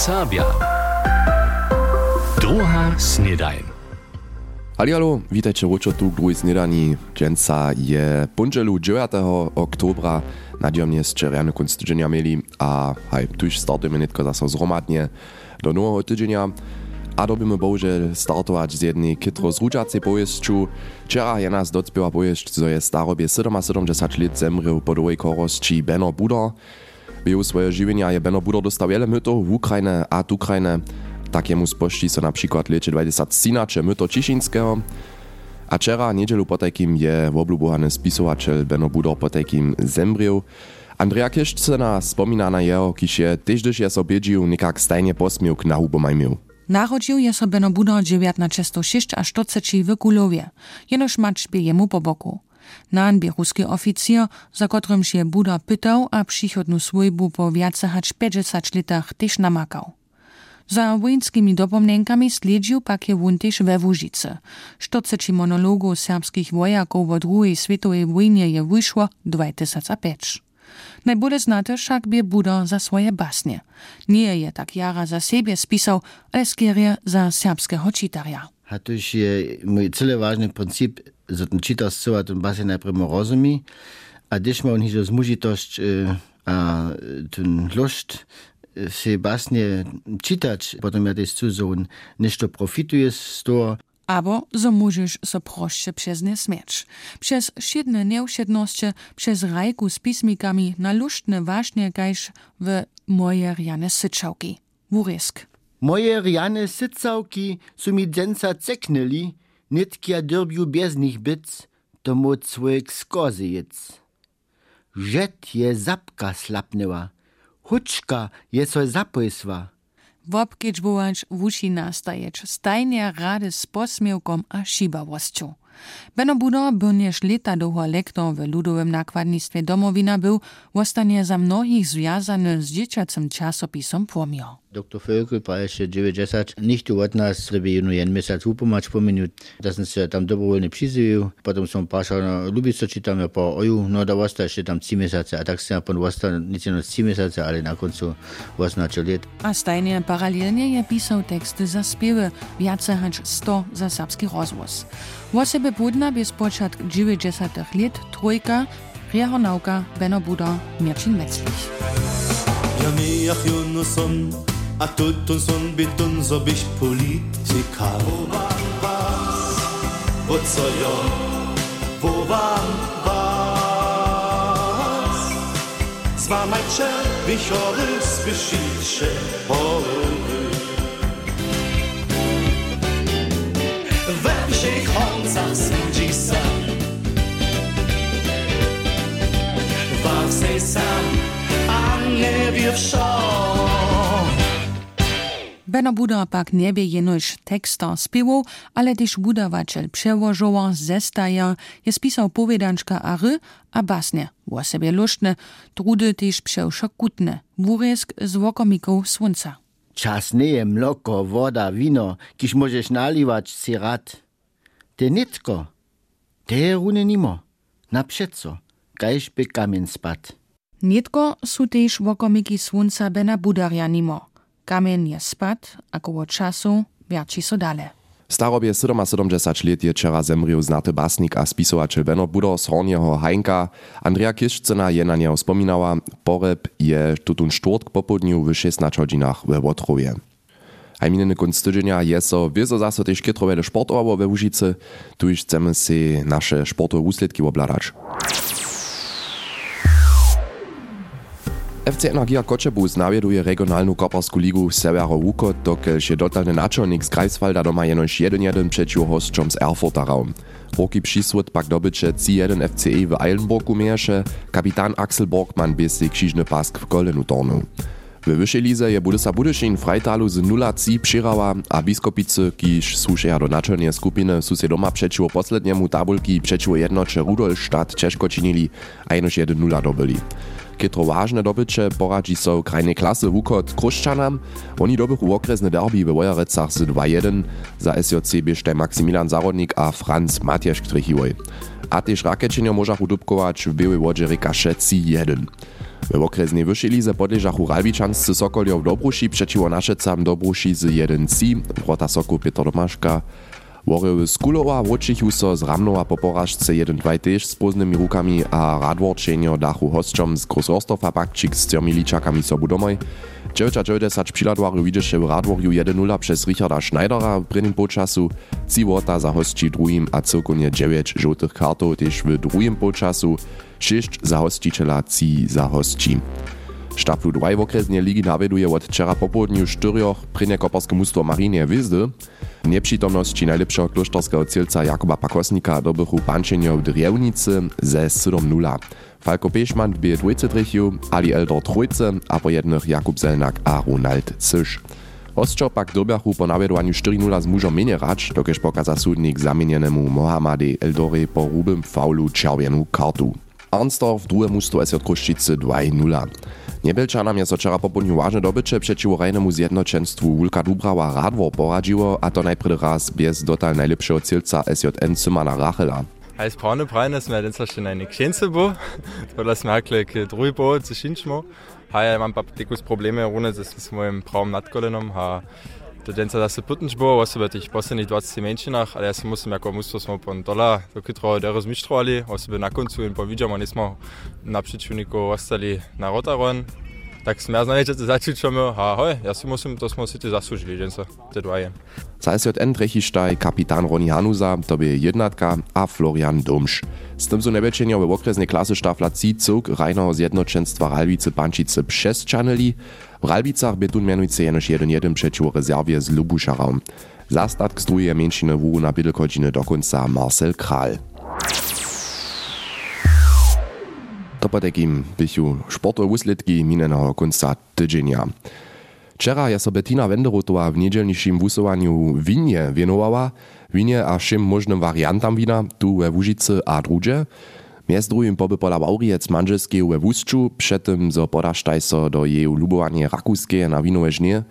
Serbia. Druga snedajn. Halialo, witajcie ručo tu k druhej snedani. Dženca je punželu 9. oktobra. Nadjomne ste riadne kunst tydzienia mieli a haj, tuž startujeme netko zase zromadnie do nového tydzienia. A dobimy bohužel startować z jednej kytro zrudžacej powieściu. Wczera je nas docpiewa powieść, co je starobie 77 lat zemrył po drugiej korosci Benno Buda. Bieł swoje żywienia je Benno Buda dostał wiele mytów w Ukrainę a Ukrainę. Takiemu spości so na przykład lecie 2013 myto Cieszyńskiego. A wczera niedzielu po takim je woblubohany spisowatel Benno Buda po takim zemrył. Andrea Kiszcena wspomina na jeho, kiż je też gdyż je sobie dzieł nikak stajnie posmiłk na hubomaj miał. Narodził je so Beno Budo 1906 a 40 w Kulowie, jenoż macz bie jemu po boku. Nan bie ruski oficjer, za kotrym się Buda pytał, a przychodnu swojbu po hać 50 litach też namakał. Za wojenskimi dopomnienkami sledził pak je wun też we Łużyce. 40 monologów serbskich wojaków w II światowej wojnie je wyszło 2005. Najbolje znate však bie Buda za svoje basnie. Nie je tak jara za siebie spisał, ale skierie za serbskiego czytarja. A to je mój cele ważny princip, że ten czytar zcoła ten basnie najpierw rozumie, a gdyż ma on hižo zmužitość a ten lust se basnie czytać, potem ja też co on nešto profituje z toho, Abo so możesz so proście przez nie śmieć. Przez siedne nieusiedności, przez rajku z pismikami na luštne właśnie kajż w moje riane syczałki. Wurysk. Moje riane sycałki su mi dzenca ceknęli, nitkia dyrbiu bez nich byc, to mo człowiek skozy jec. Żet je zapka slapnęła, huczka je so zapojsła. wobkedźbować wuši nastajeć, stajnie rady z posmiewkom a šibawosću. Beno Budo był nież lata długo lektor w ludowym nakładnictwie domowina był, ostanie za mnohich związany z dzieciacym czasopisom Płomio. Dr. Völkel pa jeszcze 90 nicht od nas żeby jedno jen mesec upomać po minut, da sam se tam dobrowolnie przyzywił, potem są pašao na Lubico czytamy po oju, no da osta jeszcze tam 3 miesiące, a tak se pan osta nic no 3 miesiące, ale na końcu oznaczył lat. A stajnie paralelnie je pisał teksty za śpiewy, wiace hać 100 za serbski rozwóz. Wosebe budna by spočat 90 lat trójka, Rehonauka, Benno Buda, Mircin Metzlich. Ja a tut uns und sun bitun ob ich Politiker. Wo man was, wo zojo, wo man was. Zmamajcze, wichory, słyszycie, pory. We wsich oncach sędzi sam. Waw se sam, a nie wie. Benno Buda pak nie wie jenož teksta spiewał, ale też budowaciel przełożowa zestaja je spisał powiedanczka a ry, a basnie, o sobie luštne, trudy też przeszokutne, wuresk z wokomików słońca. Czas nie je mloko, woda, wino, kiż możesz naliwać si rad. Te nitko, te runy nimo, na przeco, kajż by kamień spad. Nietko su też wokomiki słońca Bena Budarja nimo. Kamień je spad, a koło czasu wierci so dale. Starobie 77 let je wczera zemrił znaty basnik a spisowatel Benno Budo z Hornjeho Hajnka. Andrea Kiszczyna je na niego wspominała. Poreb je tutun czwartk po południu w 16 godzinach we Łotrowie. A mininy kunst tydzienia je so wieso zase też we Łużycy. Tu już chcemy si nasze sportowe úsledki obladać. FC Energia Kočebus nawieduje regionalną koparsku ligu Severo Wukot, dokelž je dotalny naczelnik z Greifswalda doma jenož 1-1 przeciw hosťom z Erfurta raum. Roki przysłod pak dobycze C1 FCE w Eilenburgu mierze, kapitan Axel Borgmann bie si krzyżny pask w Kolenu tornu. W wyższej lize je Budysa Budyszin w Freitalu z 0-3 przyrała, a biskopicy, kiż słušeja do naczelnej skupiny, su się doma przeciw posledniemu tabulki przeciw jednocze Rudolstadt ciężko czynili, a jenož 1-0 dobyli. Kitro ważne dobycze poradzi so krajnej klasy Wukot Kruszczanam. Oni dobychu okresne derby we Wojerecach z 2-1. Za SJC biešte Maksymilian Zarodnik a Franz Matjasz Ktrychiwoj. A też rakiečenio możach udubkować w Białej Wodzie Rikasze 3-1. W okresnej wyższej lize podleżachu Ralbiczanscy Sokolio w Dobruši przeciwo Naszecam Dobruši z 1-3, Wrota Soku Piotr Domaszka. Wory Skulowa wrócichu so z Ramnowa po porażce 1-2 też z poznymi rukami a radworčenio dachu hosťom z Grosorstofa Bakčik z tyrmi ličakami sobu domoj. 990 přiladwarju widzisze w Radworju 1-0 przez Richarda Schneidera w prvnym počasu, ci wota za hostči drugim a celkonie 9 żółtych kartów też w drugim počasu, 6 za hosticiela, ci za hostči. Štaflu 2 w okresnej ligi nawieduje od wczera popołudniu czterech prynje koparskie mnóstwo Marinie Wizdy. Nieprzytomności najlepszego klosztorskiego cielca Jakuba Pakosnika dobychu pančenio w Driewnicy ze 7-0. Falko Pešman bije dwójce trichiu, Ali Eldor trójce, a po jednych Jakub Zelnak a Ronald Cysz. Hostčo pak dobiachu po nawiedowaniu 4-0 z mužom menej racz, dokež pokaza súdnik zamienjenemu Mohamade Eldore po rubym faulu čerwienú kartu. Arnstorf musto SJ Kruščice 2-0. Niebelčanam je so včera popoludnju ważne dobycze przeciwko rejnemu zjednoczeństwu Wulka Dubrała Radwor poradziło, a to najpredy raz bez dotal najlepszego cielca SJN Zymana Rachela. Als Braune Breine sme den sa eine Księce bo, to das merklik drugi bo zu Schinchmo. Ha ja mam paptikus problemy runde z moim prawym nadkolenom, ha to den da se putten bo, was wird ich bosse nicht 20 Menschen nach, ale musím jako musto smo pon dola, to kytro deres mistroli, was by na koncu in po widział, man przyczyniku ostali na Rotaron, tak sme začučujeme, a hoj, ja si musím, to sme si ty zaslužili, že sa te dvaje. Za SJN trechištaj kapitán Roni Hanusa, to by jednatka a Florian Domš. Z tym są nebečenio w okresnej klasy štafla Cicuk rajného zjednoczenstwa Ralbice Pančice přesčanili. W Ralbicach by tu mianujce jenož 1-1 przeciw rezerwie z Lubušarom. Zastatk druhej menšiny vúru na bydlkodžiny dokonca Marcel Kral. To po takim bychu sportowe wuslitki minionego końca tydzienia. Wczera je so Bettina Wenderotowa w niedzielniejszym wusowaniu winie wienowała, winie a všim możnym wariantam wina tu we Łużycy a drugie. Miez drugim poby pola Waurijec manželskiej we Wusczu, przedtem zo podasztaj so do jej lubowanie rakuskie na winowe żnie.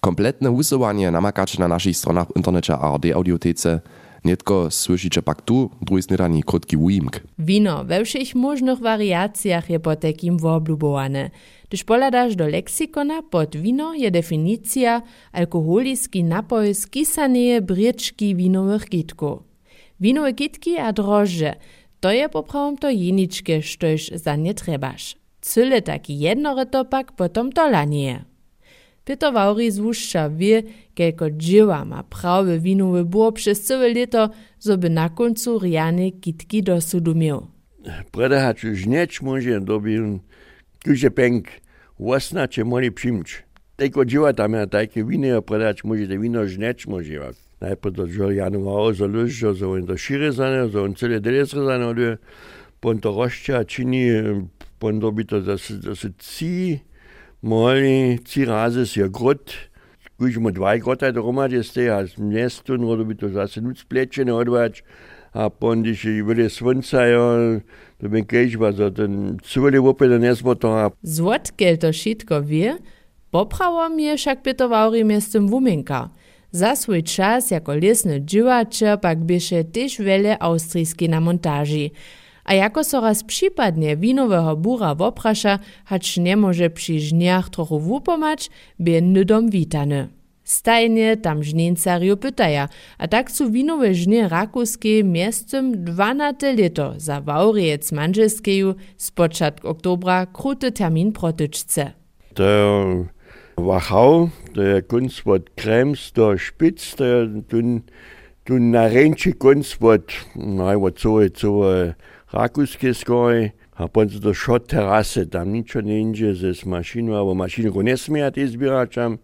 Kompletne wusowanie namakacie na naszych stronach internecie ARD Audiotece. Netko słyszycie pak tu, drugi snedani krótki ujimk. Wino we všich možnych wariacjach je po takim woblubowane. Gdyż poladasz do leksykona pod wino je definicja alkoholiski napoj z kisaneje bryczki winowych kitków. Winowe kitki a drożdże, to je poprawom to jeniczkie, sztoś za nie trebasz. Cyle taki jednorytopak potom to lanie. Peter Vauri z Łuszcza wie, kelko dzieła ma prawe winowe było przez całe lato, żeby na końcu riane kitki do sudu miał. Preda hat już nieć może dobił kuże pęk łasna, czy mogli przyjść. Tylko dzieła tam na takie winy, a preda może te wino żnieć może. Najpierw dzieło januaro, za luźo, za on do szyry zane, za on cele delesre zane, pon to roszcza czyni, pon dobi to zase, zase ci, Mali tři razy si grot, když mu dva grota dohromady ste a město, no by to zase nuc plečené odvač. A pon, když bude slunce, jo, to by kežba, za ten cuveli opět nesmo to a... Złotkiel to šitko wie, poprawom je však Peter miestem wuminka. Za swój czas jako lesny džiwače pak bieše też wiele austrijski na montaži. A jako so raz przypadnie winowego bura woprasza, hacz nie może przy żniach trochu wupomać, by nydom witany. Stajnie tam żnieńcariu pytaja, a tak su winowe żnie rakuskie miestem 12 lito za waurijec manżelskeju z początku oktobra kruty termin protyczce. To Wachau, der Kunstwort Krems, der Spitz, der tun, tun na ręczy Kunstwort, na, what so, so, rakuskie skoj, a potom to šot terase, tam ničo ne인že ze s mašinou, alebo mašinu nesmie tie zbieračam.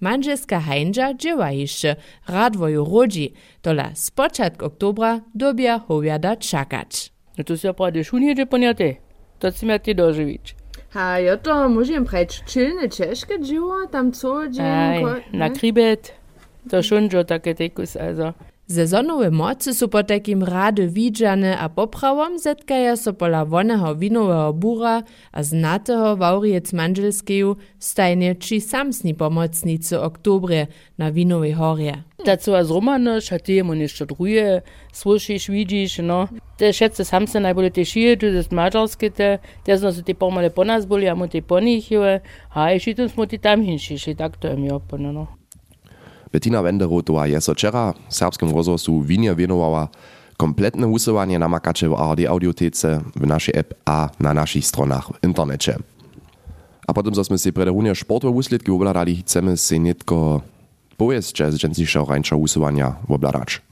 Manželska hajnža dzieła jeszcze radwoju rodzi, tola z początku oktobra dobia howiada czakać. No to się prawie szunjedzie poniate, to si miał ty dożywić. A ja to możemy prać czylne ciężkie dzieło, tam co dzień. Aj, na kribet, to szunjo takie tekus, also. Sezonowe mocy su po takim rady widziane a poprawom zetkaja so pola woneho winowego bura a znatego waurijec manželskeju stajnie či samsni pomocnicy oktobre na winowej horie. Dazu als Romanisch hat die immer nicht drüje, słyszysz, widzisz, no. Te schätze samse najbolje te šije, tu das mađarske te, te zno se te pomale po nas boli, a mu te po njih a i šitum smo ti tam hinšiši, tak to je mi opano, no. Bettina Wenderotová je so včera v serbskim rozhlasu Winie venowała kompletne usuwanie namakacze w ARD Audiotece, w naszej app a na naszych stronach w. A potem, sme si pre runie sportowe úsledky obladali, chcemy si netko powiedzcie z dżęsniejszego rańcza usuwania obladać.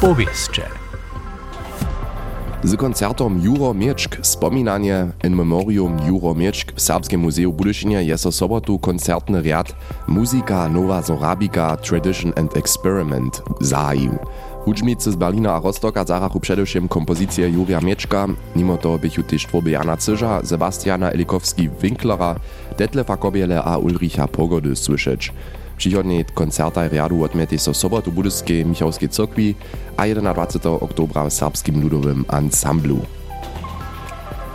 Powiedzcie. Z koncertom Juro Mieczk Spominanie in Memorium Juro Mieczk w Serbskim Muzeum Budyšinie je so sobotu koncertny riad Muzika Nova Zorabika Tradition and Experiment zahajił. Hudźmicy z Berlina a Rostoka zarachu przedewším kompozycje Jurija Mieczka, mimo toho bychu też tworby Jana Cyża, Sebastiana Elikowski-Winklera, Detlefa Kobiele a Ulricha Pogody słyszeć. Przychodnej koncerta riadu odmiety so sobotu Budyskiej Michałskiej Cokwi a 21. oktobra w serbskim ludowym ansamblu.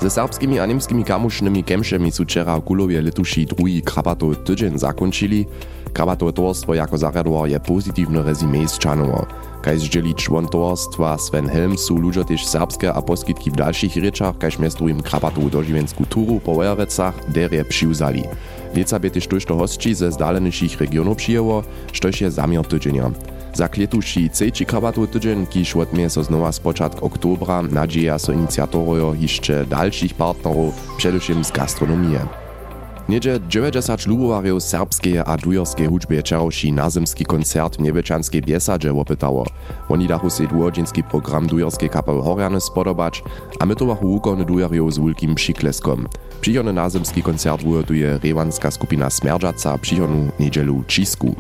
Ze serbskimi a niemskimi kamušnymi kemšemi su včera v Kulovje letuši drugi Krabatov tydzień zakończyli. Krabatowe towarstwo jako zarjadował je pozytywne rezime z Czanowo. Kaj zdzieli człon towarstwa Sven Helm su ludzie też serbskie a poskitki w dalszych ryczach, kajż miestu im Krabatowu dożywensku turu po derje przyuzali. Lieca by też tuż to hostci ze zdaleniejszych regionów przyjęło, sztoś je zamiar tydzienia. Za kletuši cejči krabatu tydzień, kiż odmie so znowa z początku oktobra nadzieja so inicjatorojo jeszcze dalszych partnerów, przedewším z gastronomie. Niedzie 90 lubowarjów serbskiej a dujorskiej hudźbie czerowši nazemski koncert w Niebeczanskiej Biesadzie opytało. Oni dachu se dwuodzinski program dujorskiej kapely Horiany spodobać, a my to wachu ukony dujarjów z wielkim przykleskom. Przyjony nazemski koncert wujotuje rewanska skupina Smerdżaca przyjonu niedzielu Czisku.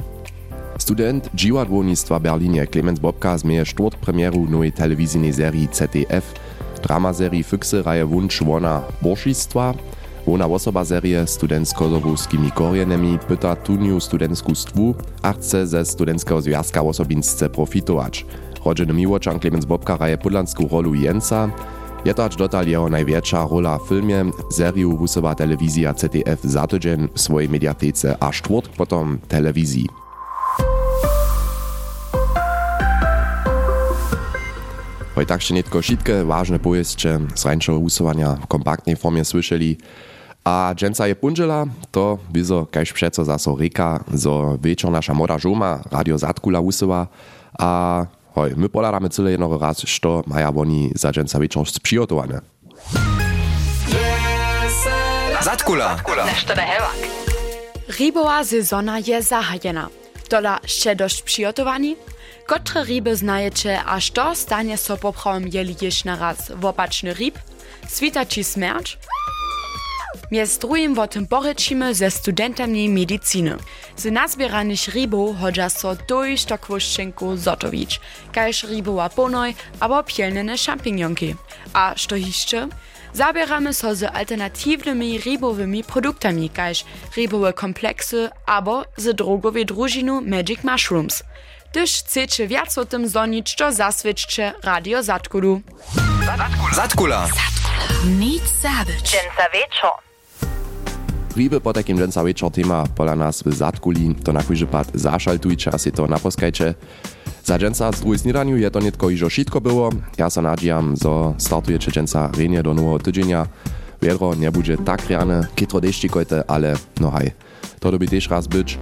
Student dziwadłownictwa Berlinie Clemens Bobka zmieje sztort premieru nowej telewizyjnej serii ZDF, drama serii Füchse Reihe Wunsch Wona Borszistwa, Wona osoba serie student z kozowskimi korjenemi pyta tuniu studentsku stwu, a chce ze studenckiego związka osobinsce profitować. Rodzeny miłoczan Clemens Bobka raje podlanską rolu Jensa, je to aż dotal jeho największa rola w filmie, seriu wusowa telewizja ZDF za swojej mediatece a czwort potom telewizji. Hoj tak netko šitke ważne pojeszcze z rańszego usuwania w kompaktnej formie słyszeli. A dżęca je punżela, to wizo kajś przeco zaso reka, zo wieczor nasza moda żuma radio Zatkula usuwa, a hoj, my poladamy tyle jednego raz, što maja woni za dżęca wieczor sprzygotowane. Zatkula. Ribova sezona je zahajena. Dola še dość przygotowani? Kotre ryby znajecie, a što stanie so poprawom jeli jeż na raz? Wopaczny ryb? Swita ci smerdź? Miez drugim o tym porečimy ze studentami medycyny. Z nazbieranych rybów chodzi so dojść do kwoszczynku zotowić, kajż rybowa ponoj albo pielnene szampinionki. A što jeszcze? Zabieramy so z alternatywnymi rybowymi produktami, kajż rybowe kompleksy albo z drogowej drużynu Magic Mushrooms. Gdyż chcecie wiac o tym zonić, to Radio Zatkulu. Zatkula. Nic zabyć. Dżęca wieczor. Ryby po takim dżęca wieczor tema pola nas w Zatkuli, to na kujże pad zaszaltujcie, a si to naposkajcie. Za dżęca z drugiej snidaniu je to netko iżo šitko było. Ja se nadziejam, zo startujecie dżęca renie do nowego tydzienia. Wiedro nie będzie tak rane, kitro deszczikojte, ale no haj, to doby też raz być.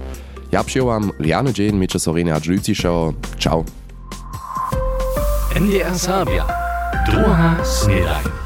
Ja przyjąłam riany dzień, miejcie so renia dżujciszego. Ciao. NDR Sabia. Druga snedaj.